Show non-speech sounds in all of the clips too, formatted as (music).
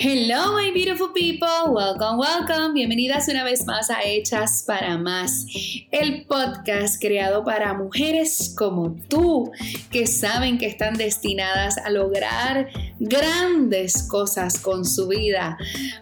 Hello, my beautiful people. Welcome, welcome. Bienvenidas una vez más a Hechas para Más, el podcast creado para mujeres como tú que saben que están destinadas a lograr grandes cosas con su vida.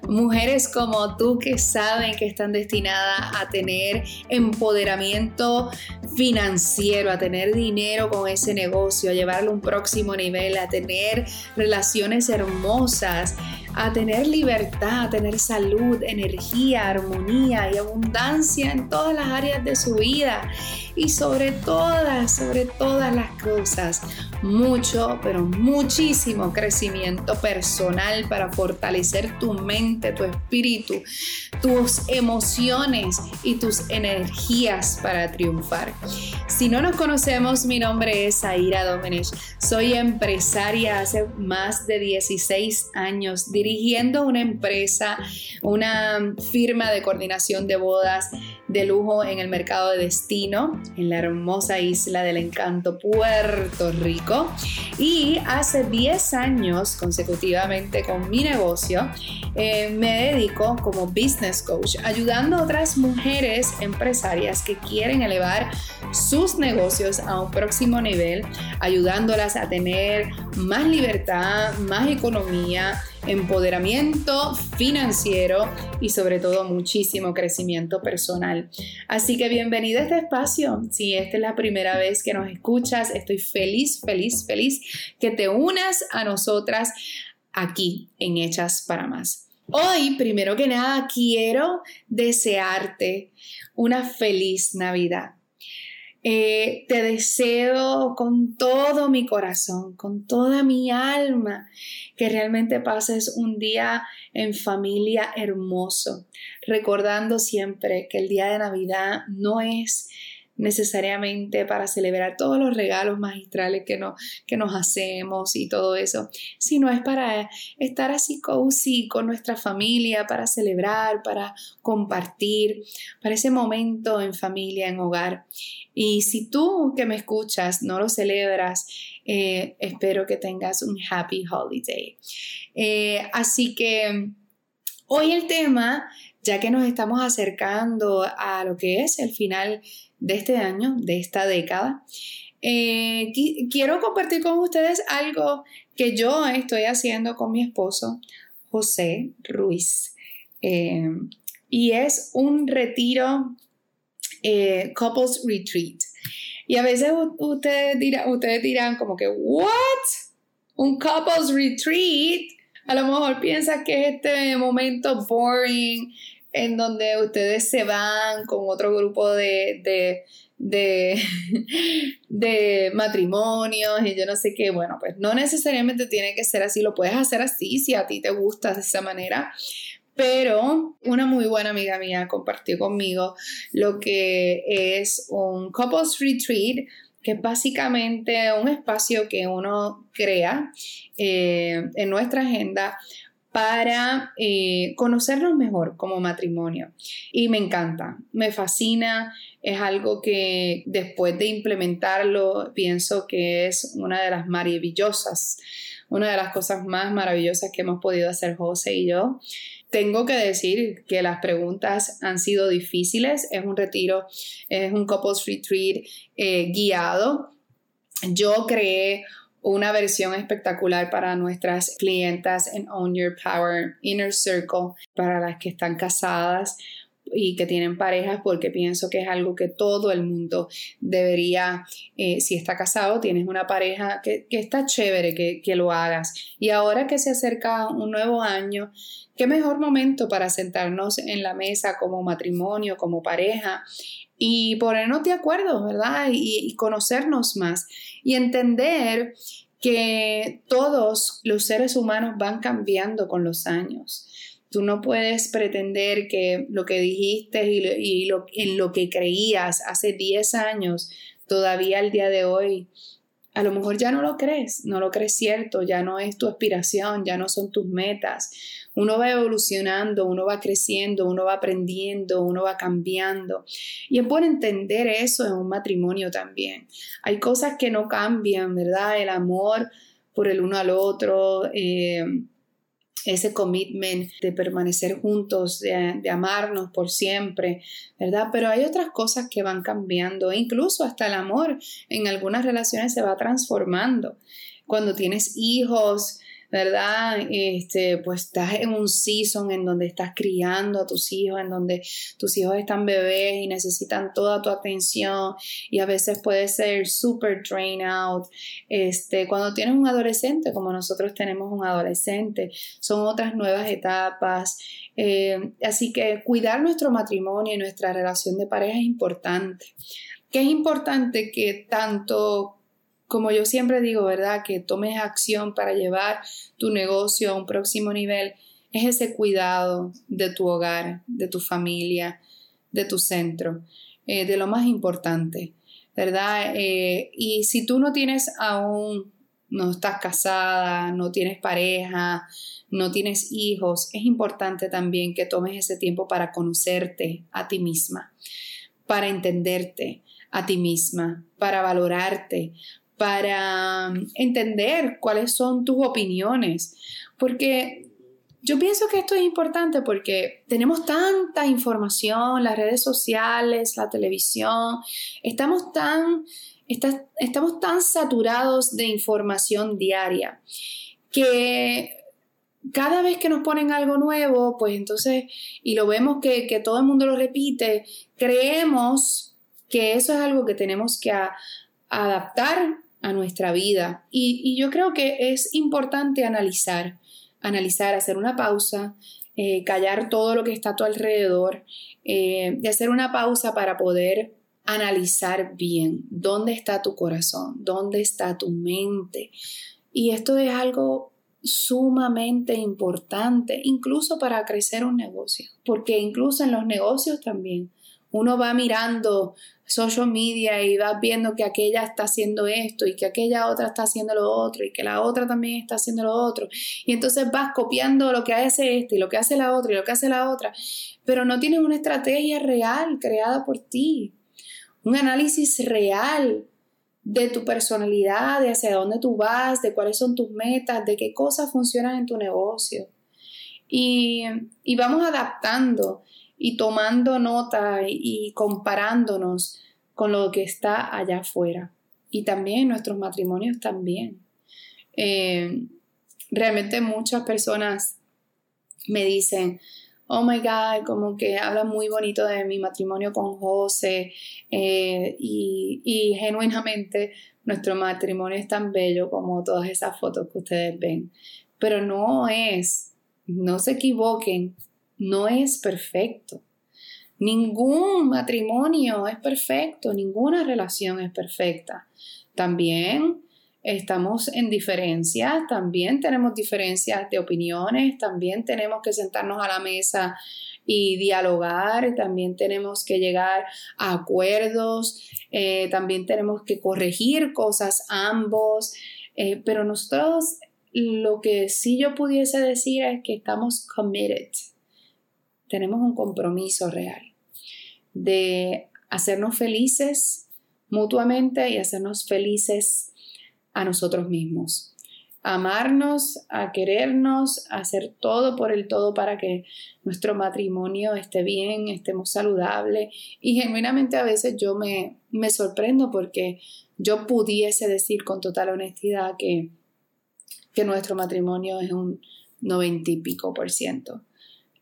Mujeres como tú que saben que están destinadas a tener empoderamiento financiero, a tener dinero con ese negocio, a llevarlo a un próximo nivel, a tener relaciones hermosas a tener libertad, a tener salud, energía, armonía y abundancia en todas las áreas de su vida y sobre todas, sobre todas las cosas, mucho, pero muchísimo crecimiento personal para fortalecer tu mente, tu espíritu, tus emociones y tus energías para triunfar. Si no nos conocemos, mi nombre es Aira Domenech. Soy empresaria hace más de 16 años dirigiendo una empresa, una firma de coordinación de bodas de lujo en el mercado de destino en la hermosa isla del encanto Puerto Rico. Y hace 10 años consecutivamente con mi negocio eh, me dedico como business coach ayudando a otras mujeres empresarias que quieren elevar sus negocios a un próximo nivel, ayudándolas a tener más libertad, más economía, empoderamiento financiero y sobre todo muchísimo crecimiento personal. Así que bienvenido a este espacio. Si esta es la primera vez que nos escuchas, estoy feliz, feliz, feliz que te unas a nosotras aquí en Hechas para Más. Hoy, primero que nada, quiero desearte una feliz Navidad. Eh, te deseo con todo mi corazón, con toda mi alma, que realmente pases un día en familia hermoso, recordando siempre que el día de Navidad no es necesariamente para celebrar todos los regalos magistrales que, no, que nos hacemos y todo eso, sino es para estar así cozy con nuestra familia, para celebrar, para compartir, para ese momento en familia, en hogar. Y si tú que me escuchas no lo celebras, eh, espero que tengas un happy holiday. Eh, así que hoy el tema, ya que nos estamos acercando a lo que es el final de este año, de esta década, eh, quiero compartir con ustedes algo que yo estoy haciendo con mi esposo, José Ruiz. Eh, y es un retiro eh, couples retreat. Y a veces ustedes, dirán, ustedes dirán como que, ¿what? Un couples retreat. A lo mejor piensas que es este momento boring, en donde ustedes se van con otro grupo de, de, (laughs) de, matrimonios y yo no sé qué. Bueno, pues no necesariamente tiene que ser así, lo puedes hacer así si a ti te gusta de esa manera. Pero una muy buena amiga mía compartió conmigo lo que es un couples retreat, que es básicamente un espacio que uno crea eh, en nuestra agenda para eh, conocernos mejor como matrimonio. Y me encanta, me fascina, es algo que después de implementarlo pienso que es una de las maravillosas, una de las cosas más maravillosas que hemos podido hacer José y yo. Tengo que decir que las preguntas han sido difíciles, es un retiro, es un couples retreat eh, guiado. Yo creé una versión espectacular para nuestras clientas en Own Your Power Inner Circle, para las que están casadas y que tienen parejas porque pienso que es algo que todo el mundo debería, eh, si está casado, tienes una pareja que, está chévere que, que, lo hagas. Y ahora que se acerca un nuevo año, qué mejor momento para sentarnos en la mesa como matrimonio, como pareja y ponernos de acuerdo, ¿verdad? Y, conocernos más y entender que todos los seres humanos van cambiando con los años. Tú no puedes pretender que lo que dijiste y, lo, en lo que creías hace 10 años, todavía al día de hoy, a lo mejor ya no lo crees, no lo crees cierto, ya no es tu aspiración, ya no son tus metas. Uno va evolucionando, uno va creciendo, uno va aprendiendo, uno va cambiando. Y es bueno entender eso en un matrimonio también. Hay cosas que no cambian, ¿verdad? El amor por el uno al otro. Eh, ese commitment de permanecer juntos, de, de, amarnos por siempre, ¿verdad? Pero hay otras cosas que van cambiando, incluso hasta el amor en algunas relaciones se va transformando. Cuando tienes hijos, ¿verdad? Este, pues estás en un season en donde estás criando a tus hijos, en donde tus hijos están bebés y necesitan toda tu atención y a veces puede ser super drain out. Este, cuando tienes un adolescente, como nosotros tenemos un adolescente, son otras nuevas etapas. Eh, así que cuidar nuestro matrimonio y nuestra relación de pareja es importante. Que es importante que tanto como yo siempre digo, ¿verdad? Que tomes acción para llevar tu negocio a un próximo nivel, es ese cuidado de tu hogar, de tu familia, de tu centro, eh, de lo más importante, ¿verdad? Eh, y si tú no tienes aún, no estás casada, no tienes pareja, no tienes hijos, es importante también que tomes ese tiempo para conocerte a ti misma, para entenderte a ti misma, para valorarte, para um, entender cuáles son tus opiniones, porque yo pienso que esto es importante porque tenemos tanta información, las redes sociales, la televisión, estamos tan, estamos tan saturados de información diaria que cada vez que nos ponen algo nuevo, pues entonces, y lo vemos que, que todo el mundo lo repite, creemos que eso es algo que tenemos que adaptar a nuestra vida. Y, yo creo que es importante analizar, analizar, hacer una pausa, eh, callar todo lo que está a tu alrededor, eh, y hacer una pausa para poder analizar bien dónde está tu corazón, dónde está tu mente. Y esto es algo sumamente importante, incluso para crecer un negocio, porque incluso en los negocios también uno va mirando social media y vas viendo que aquella está haciendo esto y que aquella otra está haciendo lo otro y que la otra también está haciendo lo otro. Y entonces vas copiando lo que hace este y lo que hace la otra y lo que hace la otra, pero no tienes una estrategia real creada por ti, un análisis real de tu personalidad, de hacia dónde tú vas, de cuáles son tus metas, de qué cosas funcionan en tu negocio. Y, y vamos adaptando y tomando nota y, comparándonos con lo que está allá afuera. Y también nuestros matrimonios también. Eh, realmente muchas personas me dicen, oh my God, como que hablan muy bonito de mi matrimonio con José eh, y, y, genuinamente nuestro matrimonio es tan bello como todas esas fotos que ustedes ven. Pero no es, no se equivoquen, no es perfecto. Ningún matrimonio es perfecto, ninguna relación es perfecta. También estamos en diferencias, también tenemos diferencias de opiniones, también tenemos que sentarnos a la mesa y dialogar, también tenemos que llegar a acuerdos, eh, también tenemos que corregir cosas ambos, eh, pero nosotros lo que sí yo pudiese decir es que estamos committed tenemos un compromiso real de hacernos felices mutuamente y hacernos felices a nosotros mismos. Amarnos, a querernos, a hacer todo por el todo para que nuestro matrimonio esté bien, estemos saludables. Y genuinamente a veces yo me, me sorprendo porque yo pudiese decir con total honestidad que, que nuestro matrimonio es un noventa y pico por ciento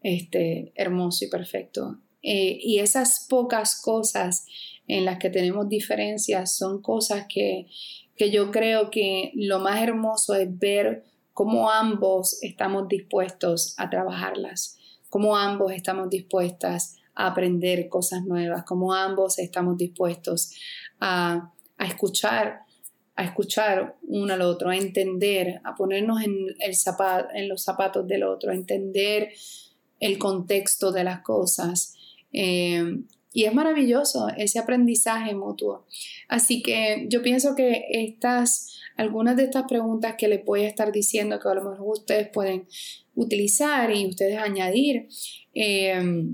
este, hermoso y perfecto. Eh, y esas pocas cosas en las que tenemos diferencias son cosas que, que yo creo que lo más hermoso es ver cómo ambos estamos dispuestos a trabajarlas, cómo ambos estamos dispuestas a aprender cosas nuevas, cómo ambos estamos dispuestos a, a escuchar a escuchar uno al otro, a entender, a ponernos en, el en los zapatos del otro, a entender el contexto de las cosas. Eh, y es maravilloso ese aprendizaje mutuo. Así que yo pienso que estas, algunas de estas preguntas que les voy a estar diciendo que a lo mejor ustedes pueden utilizar y ustedes añadir, eh,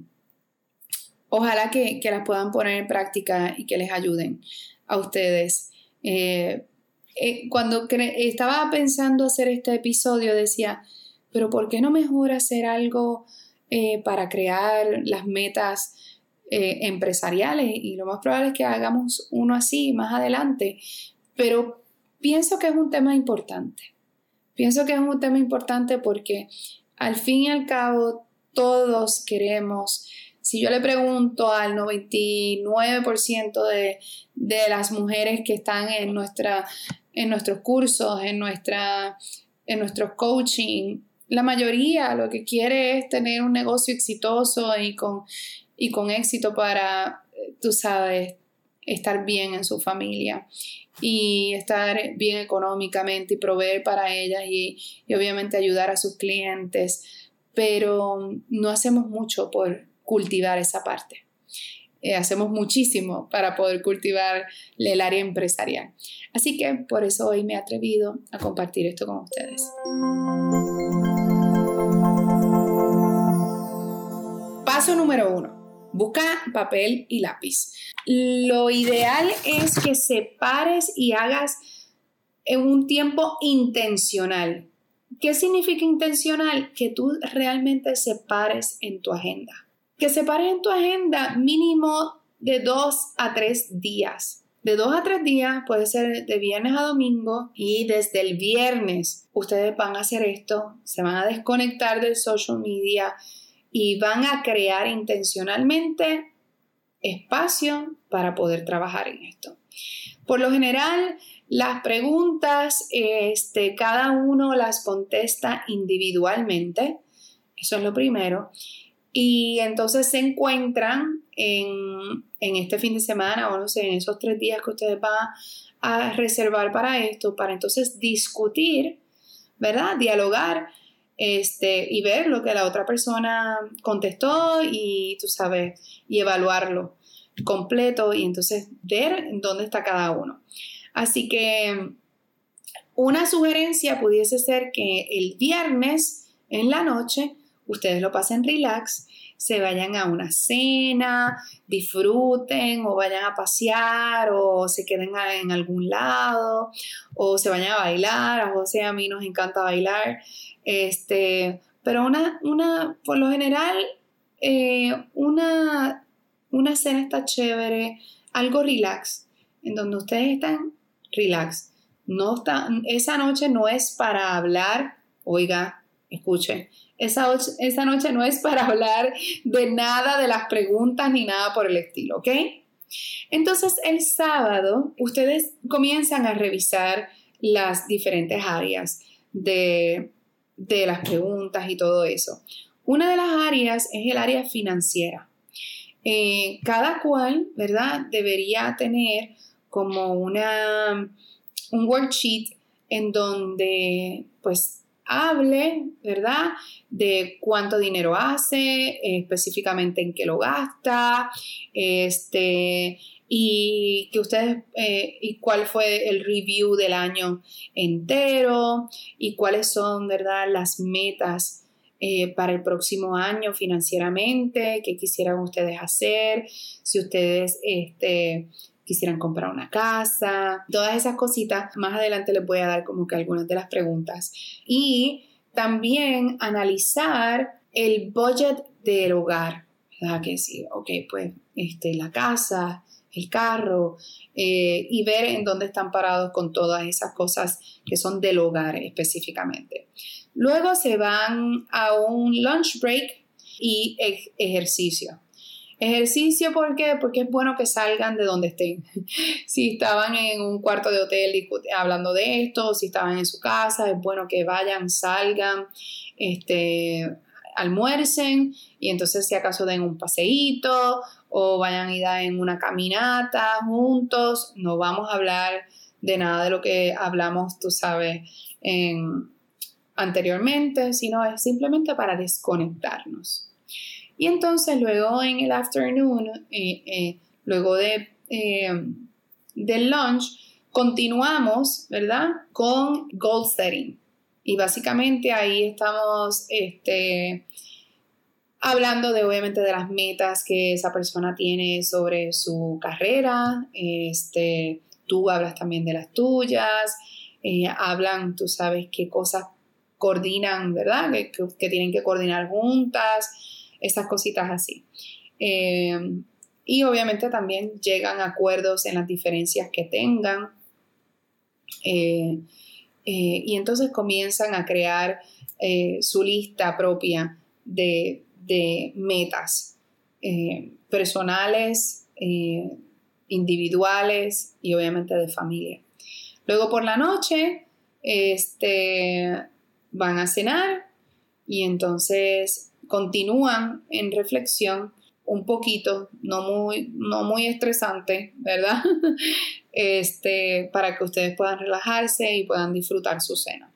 ojalá que, las puedan poner en práctica y que les ayuden a ustedes. Eh, cuando estaba pensando hacer este episodio decía, pero ¿por qué no mejor hacer algo eh, para crear las metas eh, empresariales? Y lo más probable es que hagamos uno así más adelante, pero pienso que es un tema importante. Pienso que es un tema importante porque al fin y al cabo todos queremos si yo le pregunto al 99% de, de, las mujeres que están en, nuestra, en nuestros cursos, en, nuestra, en nuestro coaching, la mayoría lo que quiere es tener un negocio exitoso y con, y con éxito para, tú sabes, estar bien en su familia y estar bien económicamente y proveer para ellas y, y obviamente ayudar a sus clientes, pero no hacemos mucho por cultivar esa parte. Eh, hacemos muchísimo para poder cultivar el área empresarial. Así que por eso hoy me he atrevido a compartir esto con ustedes. Paso número uno. Busca papel y lápiz. Lo ideal es que separes y hagas en un tiempo intencional. ¿Qué significa intencional? Que tú realmente separes en tu agenda que separes en tu agenda mínimo de dos a tres días. De dos a tres días puede ser de viernes a domingo y desde el viernes ustedes van a hacer esto, se van a desconectar del social media y van a crear intencionalmente espacio para poder trabajar en esto. Por lo general, las preguntas, este, cada uno las contesta individualmente, eso es lo primero. Y entonces se encuentran en, este fin de semana o no sé, en esos tres días que ustedes van a reservar para esto, para entonces discutir, ¿verdad? Dialogar este, y ver lo que la otra persona contestó y tú sabes, y evaluarlo completo y entonces ver dónde está cada uno. Así que una sugerencia pudiese ser que el viernes en la noche ustedes lo pasen relax, se vayan a una cena, disfruten o vayan a pasear o se queden en algún lado o se vayan a bailar. A José a mí nos encanta bailar. Este, pero una, una por lo general, eh, una, una cena está chévere, algo relax, en donde ustedes están relax. No está, esa noche no es para hablar, oiga, escuchen, esa, esa noche no es para (laughs) hablar de nada de las preguntas ni nada por el estilo, ¿ok? Entonces el sábado ustedes comienzan a revisar las diferentes áreas de, las preguntas y todo eso. Una de las áreas es el área financiera. Eh, cada cual, ¿verdad? Debería tener como una, un worksheet en donde pues hable, ¿verdad? De cuánto dinero hace, específicamente en qué lo gasta, este, y que ustedes, eh, y cuál fue el review del año entero, y cuáles son, ¿verdad? Las metas eh, para el próximo año financieramente, qué quisieran ustedes hacer, si ustedes, este, quisieran comprar una casa, todas esas cositas. Más adelante les voy a dar como que algunas de las preguntas. Y también analizar el budget del hogar. ¿Verdad? Que sí, ok, pues este, la casa, el carro eh, y ver en dónde están parados con todas esas cosas que son del hogar específicamente. Luego se van a un lunch break y ejercicio. Ejercicio, ¿por qué? Porque es bueno que salgan de donde estén. (laughs) si estaban en un cuarto de hotel hablando de esto, si estaban en su casa, es bueno que vayan, salgan, este, almuercen y entonces si acaso den un paseíto o vayan a ir en una caminata juntos. No vamos a hablar de nada de lo que hablamos, tú sabes, anteriormente, sino es simplemente para desconectarnos. Y entonces luego en el afternoon, eh, eh, luego de, eh, del lunch, continuamos, ¿verdad? Con goal setting. Y básicamente ahí estamos este, hablando de obviamente de las metas que esa persona tiene sobre su carrera. Este, tú hablas también de las tuyas. hablan, tú sabes qué cosas coordinan, ¿verdad? Que, tienen que coordinar juntas, esas cositas así. Eh, y obviamente también llegan a acuerdos en las diferencias que tengan. Eh, eh, y entonces comienzan a crear su lista propia de, de metas personales, individuales y obviamente de familia. Luego por la noche, este, van a cenar y entonces continúan en reflexión un poquito, no muy, no muy estresante, ¿verdad? (laughs) este, para que ustedes puedan relajarse y puedan disfrutar su cena.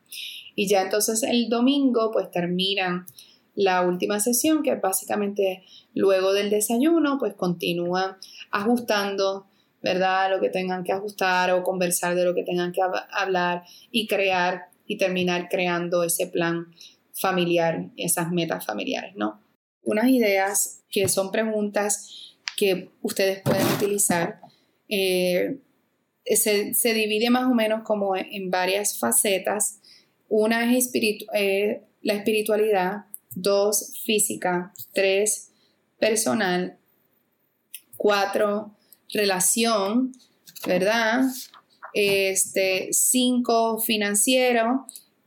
Y ya entonces el domingo pues terminan la última sesión, que básicamente luego del desayuno, pues continúan ajustando, ¿verdad? Lo que tengan que ajustar o conversar de lo que tengan que hablar y crear y terminar creando ese plan familiar, esas metas familiares, ¿no? Unas ideas que son preguntas que ustedes pueden utilizar. Eh, se, divide más o menos como en varias facetas. Una es eh, la espiritualidad, dos, física, tres, personal, cuatro, relación, ¿verdad? este, cinco financiero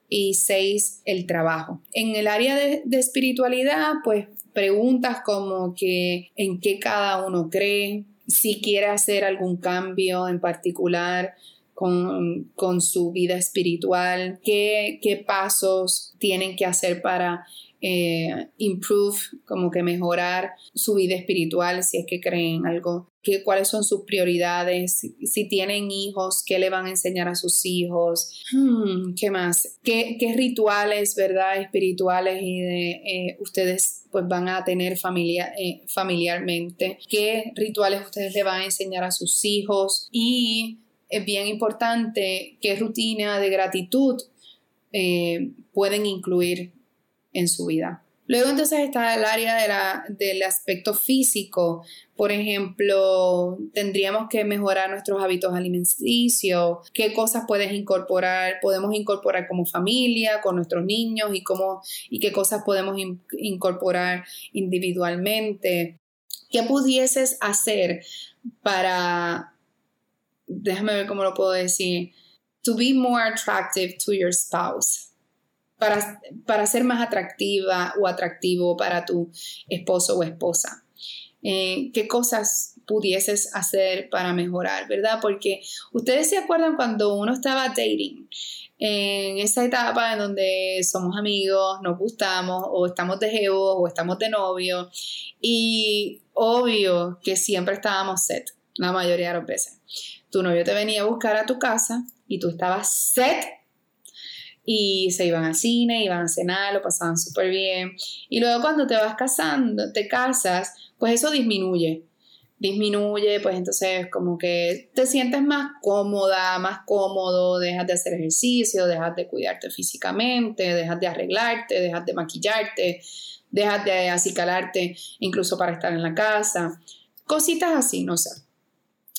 y seis el trabajo. En el área de, espiritualidad, pues preguntas como que en qué cada uno cree, si quiere hacer algún cambio en particular con, su vida espiritual, qué, qué pasos tienen que hacer para eh, improve, como que mejorar su vida espiritual, si es que creen algo, que, cuáles son sus prioridades, si, tienen hijos, qué le van a enseñar a sus hijos, hmm, qué más, qué, rituales, ¿verdad? Espirituales y eh, ustedes pues van a tener familia, eh, familiarmente, qué rituales ustedes le van a enseñar a sus hijos y es bien importante qué rutina de gratitud pueden incluir en su vida. Luego entonces está el área del aspecto físico. Por ejemplo, tendríamos que mejorar nuestros hábitos alimenticios, qué cosas puedes incorporar, podemos incorporar como familia, con nuestros niños y, cómo, y qué cosas podemos incorporar individualmente. ¿Qué pudieses hacer para, déjame ver cómo lo puedo decir, to be more attractive to your spouse? Para, ser más atractiva o atractivo para tu esposo o esposa. Eh, ¿Qué cosas pudieses hacer para mejorar, verdad? Porque ustedes se acuerdan cuando uno estaba dating, en esa etapa en donde somos amigos, nos gustamos, o estamos de geo, o estamos de novio, y obvio que siempre estábamos set, la mayoría de las veces. Tu novio te venía a buscar a tu casa y tú estabas set y se iban al cine, iban a cenar, lo pasaban súper bien. Y luego cuando te vas casando, te casas, pues eso disminuye. Disminuye, pues entonces como que te sientes más cómoda, más cómodo, dejas de hacer ejercicio, dejas de cuidarte físicamente, dejas de arreglarte, dejas de maquillarte, dejas de acicalarte incluso para estar en la casa. Cositas así, no sé.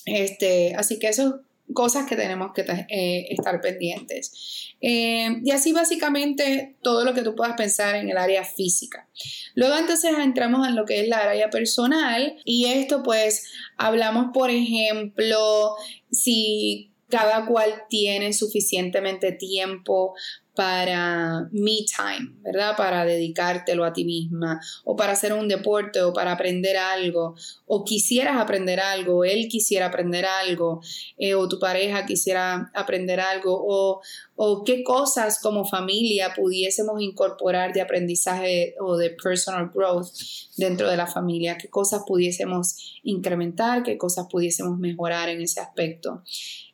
Este, así que eso cosas que tenemos que eh, estar pendientes. Eh, y así básicamente todo lo que tú puedas pensar en el área física. Luego entonces entramos en lo que es la área personal y esto pues hablamos por ejemplo si cada cual tiene suficientemente tiempo para me time, ¿verdad? Para dedicártelo a ti misma o para hacer un deporte o para aprender algo o quisieras aprender algo, él quisiera aprender algo eh, o tu pareja quisiera aprender algo o, o qué cosas como familia pudiésemos incorporar de aprendizaje o de personal growth dentro de la familia, qué cosas pudiésemos incrementar, qué cosas pudiésemos mejorar en ese aspecto.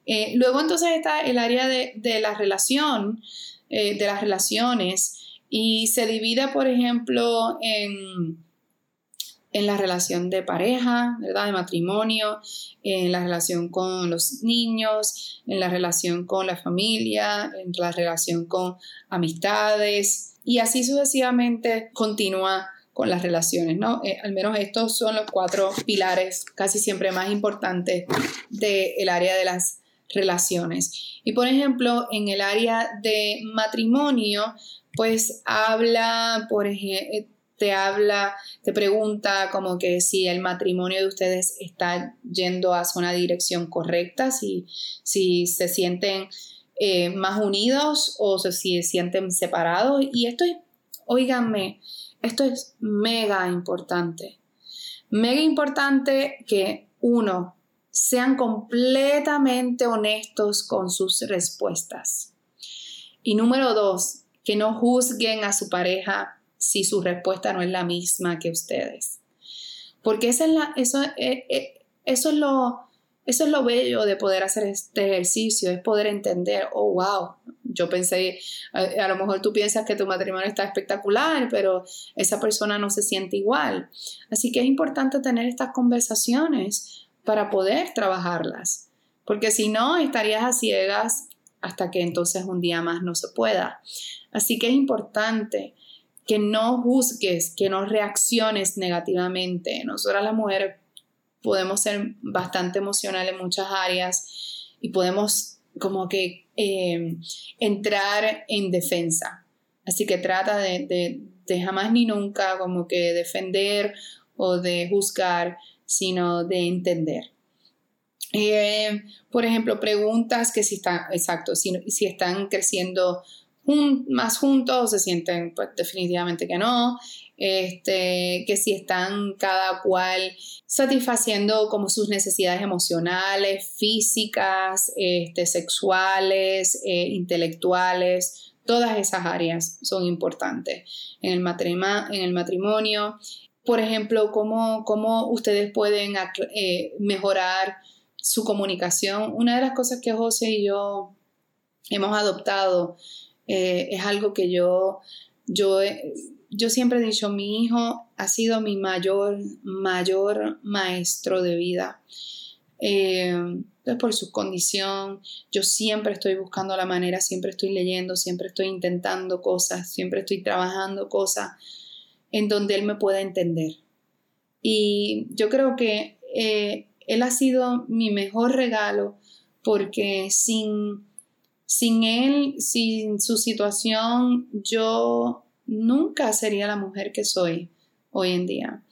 Eh, luego entonces está el área de, de la relación, eh, de las relaciones y se divide, por ejemplo, en, en la relación de pareja, ¿verdad? De matrimonio, en la relación con los niños, en la relación con la familia, en la relación con amistades y así sucesivamente continúa con las relaciones, ¿no? Eh, al menos estos son los cuatro pilares casi siempre más importantes del área de las relaciones. Y por ejemplo, en el área de matrimonio, pues habla, por ejemplo, te habla, te pregunta como que si el matrimonio de ustedes está yendo hacia una dirección correcta, si, si se sienten eh, más unidos o si se sienten separados. Y esto es, oíganme, esto es mega importante. Mega importante que uno, sean completamente honestos con sus respuestas. Y número dos, que no juzguen a su pareja si su respuesta no es la misma que ustedes. Porque esa es la, eso, eh, eh, eso, es lo, eso es lo bello de poder hacer este ejercicio, es poder entender, oh, wow, yo pensé, a, lo mejor tú piensas que tu matrimonio está espectacular, pero esa persona no se siente igual. Así que es importante tener estas conversaciones para poder trabajarlas, porque si no, estarías a ciegas hasta que entonces un día más no se pueda. Así que es importante que no juzgues, que no reacciones negativamente. Nosotras las mujeres podemos ser bastante emocionales en muchas áreas y podemos como que eh, entrar en defensa. Así que trata de, jamás ni nunca como que defender o de juzgar, sino de entender. Eh, por ejemplo, preguntas que si están, exacto, si, si están creciendo más juntos, se sienten pues definitivamente que no, este, que si están cada cual satisfaciendo como sus necesidades emocionales, físicas, este, sexuales, eh, intelectuales, todas esas áreas son importantes en el, en el matrimonio. Por ejemplo, cómo, cómo ustedes pueden eh, mejorar su comunicación. Una de las cosas que José y yo hemos adoptado eh, es algo que yo, yo, yo siempre he dicho, mi hijo ha sido mi mayor, mayor maestro de vida. Eh, por su condición, yo siempre estoy buscando la manera, siempre estoy leyendo, siempre estoy intentando cosas, siempre estoy trabajando cosas en donde él me pueda entender. Y yo creo que eh, él ha sido mi mejor regalo porque sin, sin él, sin su situación, yo nunca sería la mujer que soy hoy en día.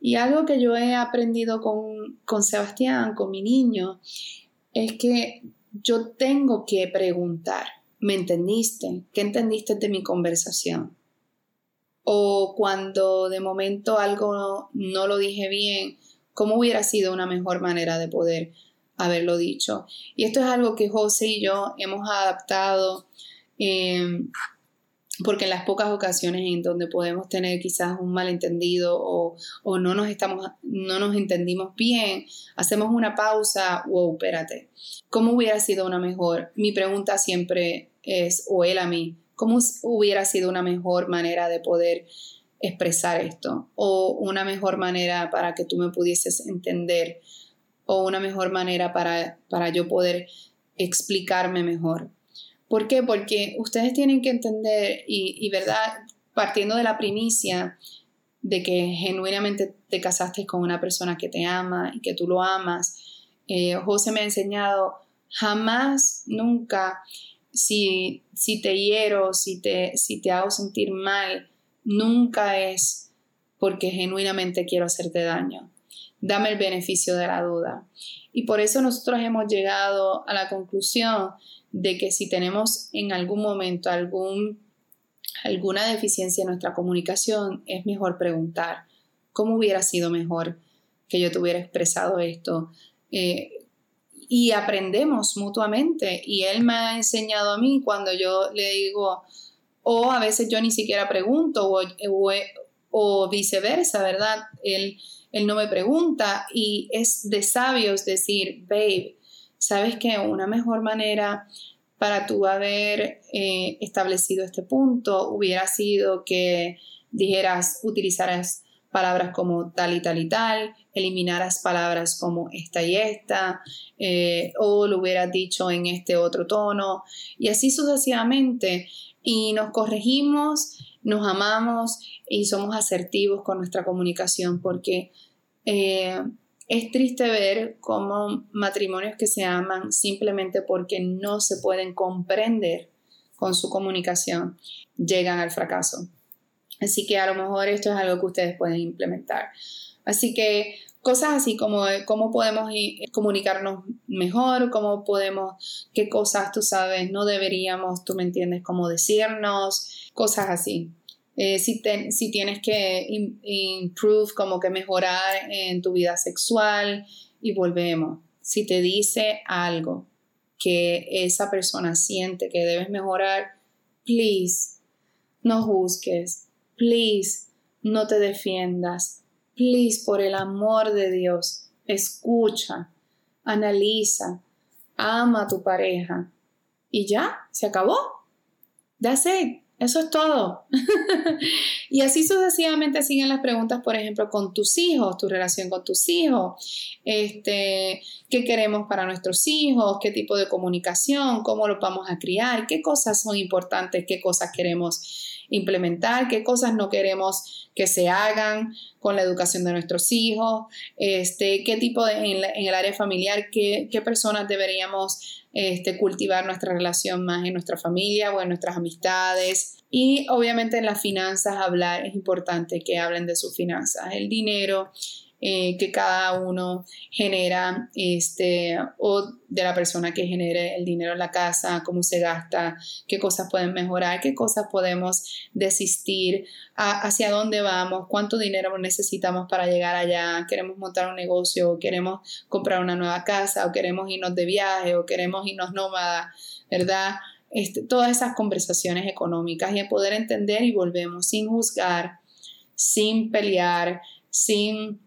Y algo que yo he aprendido con, con Sebastián, con mi niño, es que yo tengo que preguntar, ¿me entendiste? ¿Qué entendiste de mi conversación? O cuando de momento algo no, lo dije bien, ¿cómo hubiera sido una mejor manera de poder haberlo dicho. Y esto es algo que José y yo hemos adaptado em, porque en las pocas ocasiones en donde podemos tener quizás un malentendido o, o, no, nos no nos entendimos bien, hacemos una pausa, wow, espérate, ¿cómo hubiera sido una mejor? Mi pregunta siempre es, o él a mí, ¿cómo hubiera sido una mejor manera de poder expresar esto? O una mejor manera para que tú me pudieses entender o una mejor manera para, para yo poder explicarme mejor. ¿Por qué? Porque ustedes tienen que entender y, verdad, partiendo de la primicia de que genuinamente te casaste con una persona que te ama y que tú lo amas, eh, José me ha enseñado jamás, nunca, si, si te hiero, si te, si te hago sentir mal, nunca es porque genuinamente quiero hacerte daño dame el beneficio de la duda. Y por eso nosotros hemos llegado a la conclusión de que si tenemos en algún momento algún, alguna deficiencia en nuestra comunicación, es mejor preguntar, ¿cómo hubiera sido mejor que yo te hubiera expresado esto? Eh, y aprendemos mutuamente. Y él me ha enseñado a mí cuando yo le digo, o a veces yo ni siquiera pregunto, o, viceversa, ¿verdad? Él él no me pregunta y es de sabios decir, babe, ¿sabes que una mejor manera para tú haber eh, establecido este punto hubiera sido que dijeras, utilizaras palabras como tal y tal y tal, eliminaras palabras como esta y esta, eh, o lo hubieras dicho en este otro tono, y así sucesivamente. Y nos corregimos, nos amamos y somos asertivos con nuestra comunicación porque eh, es triste ver cómo matrimonios que se aman simplemente porque no se pueden comprender con su comunicación, llegan al fracaso. Así que a lo mejor esto es algo que ustedes pueden implementar. Así que cosas así como cómo podemos comunicarnos mejor, cómo podemos, qué cosas tú sabes, no deberíamos, tú me entiendes, cómo decirnos, cosas así. Eh, si, si, tienes que improve, como que mejorar en tu vida sexual y volvemos. Si te dice algo que esa persona siente que debes mejorar, please, no juzgues, please, no te defiendas, please, por el amor de Dios, escucha, analiza, ama a tu pareja y ya, se acabó. That's it. Eso es todo. (laughs) y así sucesivamente siguen las preguntas, por ejemplo, con tus hijos, tu relación con tus hijos, este, qué queremos para nuestros hijos, qué tipo de comunicación, cómo los vamos a criar, qué cosas son importantes, qué cosas queremos implementar, qué cosas no queremos que se hagan con la educación de nuestros hijos, este, qué tipo de, en, el área familiar, qué, qué personas deberíamos este, cultivar nuestra relación más en nuestra familia o en nuestras amistades. Y obviamente en las finanzas hablar es importante que hablen de sus finanzas, el dinero, eh, que cada uno genera, este, o de la persona que genere el dinero en la casa, cómo se gasta, qué cosas pueden mejorar, qué cosas podemos desistir, hacia dónde vamos, cuánto dinero necesitamos para llegar allá, queremos montar un negocio, queremos comprar una nueva casa, o queremos irnos de viaje, o queremos irnos nómada, ¿verdad? Este, todas esas conversaciones económicas y poder entender y volvemos sin juzgar, sin pelear, sin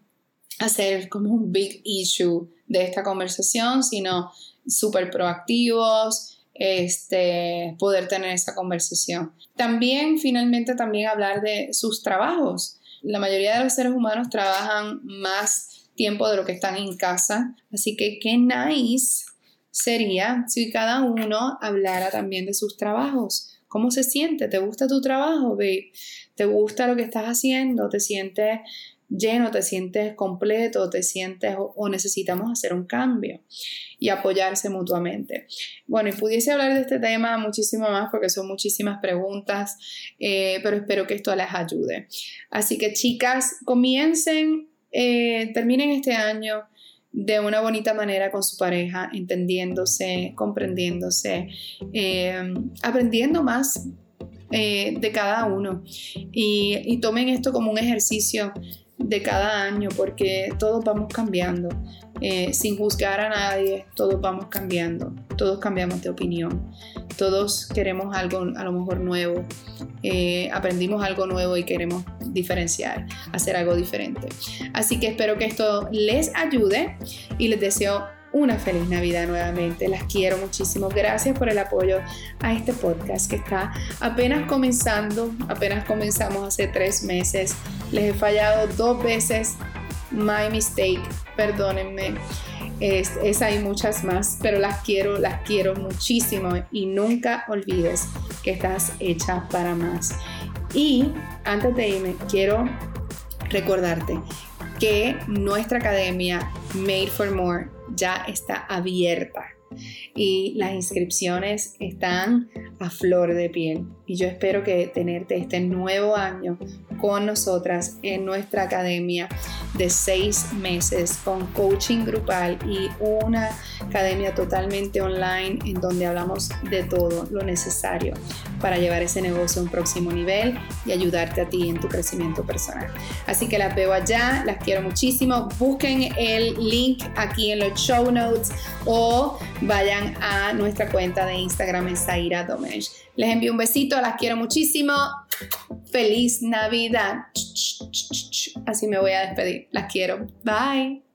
hacer como un big issue de esta conversación, sino súper proactivos, este, poder tener esa conversación. También, finalmente, también hablar de sus trabajos. La mayoría de los seres humanos trabajan más tiempo de lo que están en casa, así que qué nice sería si cada uno hablara también de sus trabajos. ¿Cómo se siente? ¿Te gusta tu trabajo, babe? ¿Te gusta lo que estás haciendo? ¿Te sientes lleno, te sientes completo, te sientes o, necesitamos hacer un cambio y apoyarse mutuamente. Bueno, y pudiese hablar de este tema muchísimo más porque son muchísimas preguntas, eh, pero espero que esto les ayude. Así que chicas, comiencen, eh, terminen este año de una bonita manera con su pareja, entendiéndose, comprendiéndose, eh, aprendiendo más de cada uno y, tomen esto como un ejercicio de cada año porque todos vamos cambiando. Eh, sin juzgar a nadie, todos vamos cambiando, todos cambiamos de opinión, todos queremos algo a lo mejor nuevo, eh, aprendimos algo nuevo y queremos diferenciar, hacer algo diferente. Así que espero que esto les ayude y les deseo una feliz Navidad nuevamente. Las quiero muchísimo. Gracias por el apoyo a este podcast que está apenas comenzando. Apenas comenzamos hace tres meses. Les he fallado dos veces. My mistake. Perdónenme. Es, es, hay muchas más, pero las quiero, las quiero muchísimo y nunca olvides que estás hecha para más. Y antes de irme, quiero recordarte que nuestra academia Made for More ya está abierta y las inscripciones están a flor de piel. Y yo espero que tenerte este nuevo año con nosotras en nuestra academia de seis meses con coaching grupal y una academia totalmente online en donde hablamos de todo lo necesario para llevar ese negocio a un próximo nivel y ayudarte a ti en tu crecimiento personal. Así que las veo allá, las quiero muchísimo. Busquen el link aquí en los show notes o vayan a nuestra cuenta de Instagram en Zaira Domenech. Les envío un besito, las quiero muchísimo. Feliz Navidad. Así me voy a despedir. Las quiero. Bye.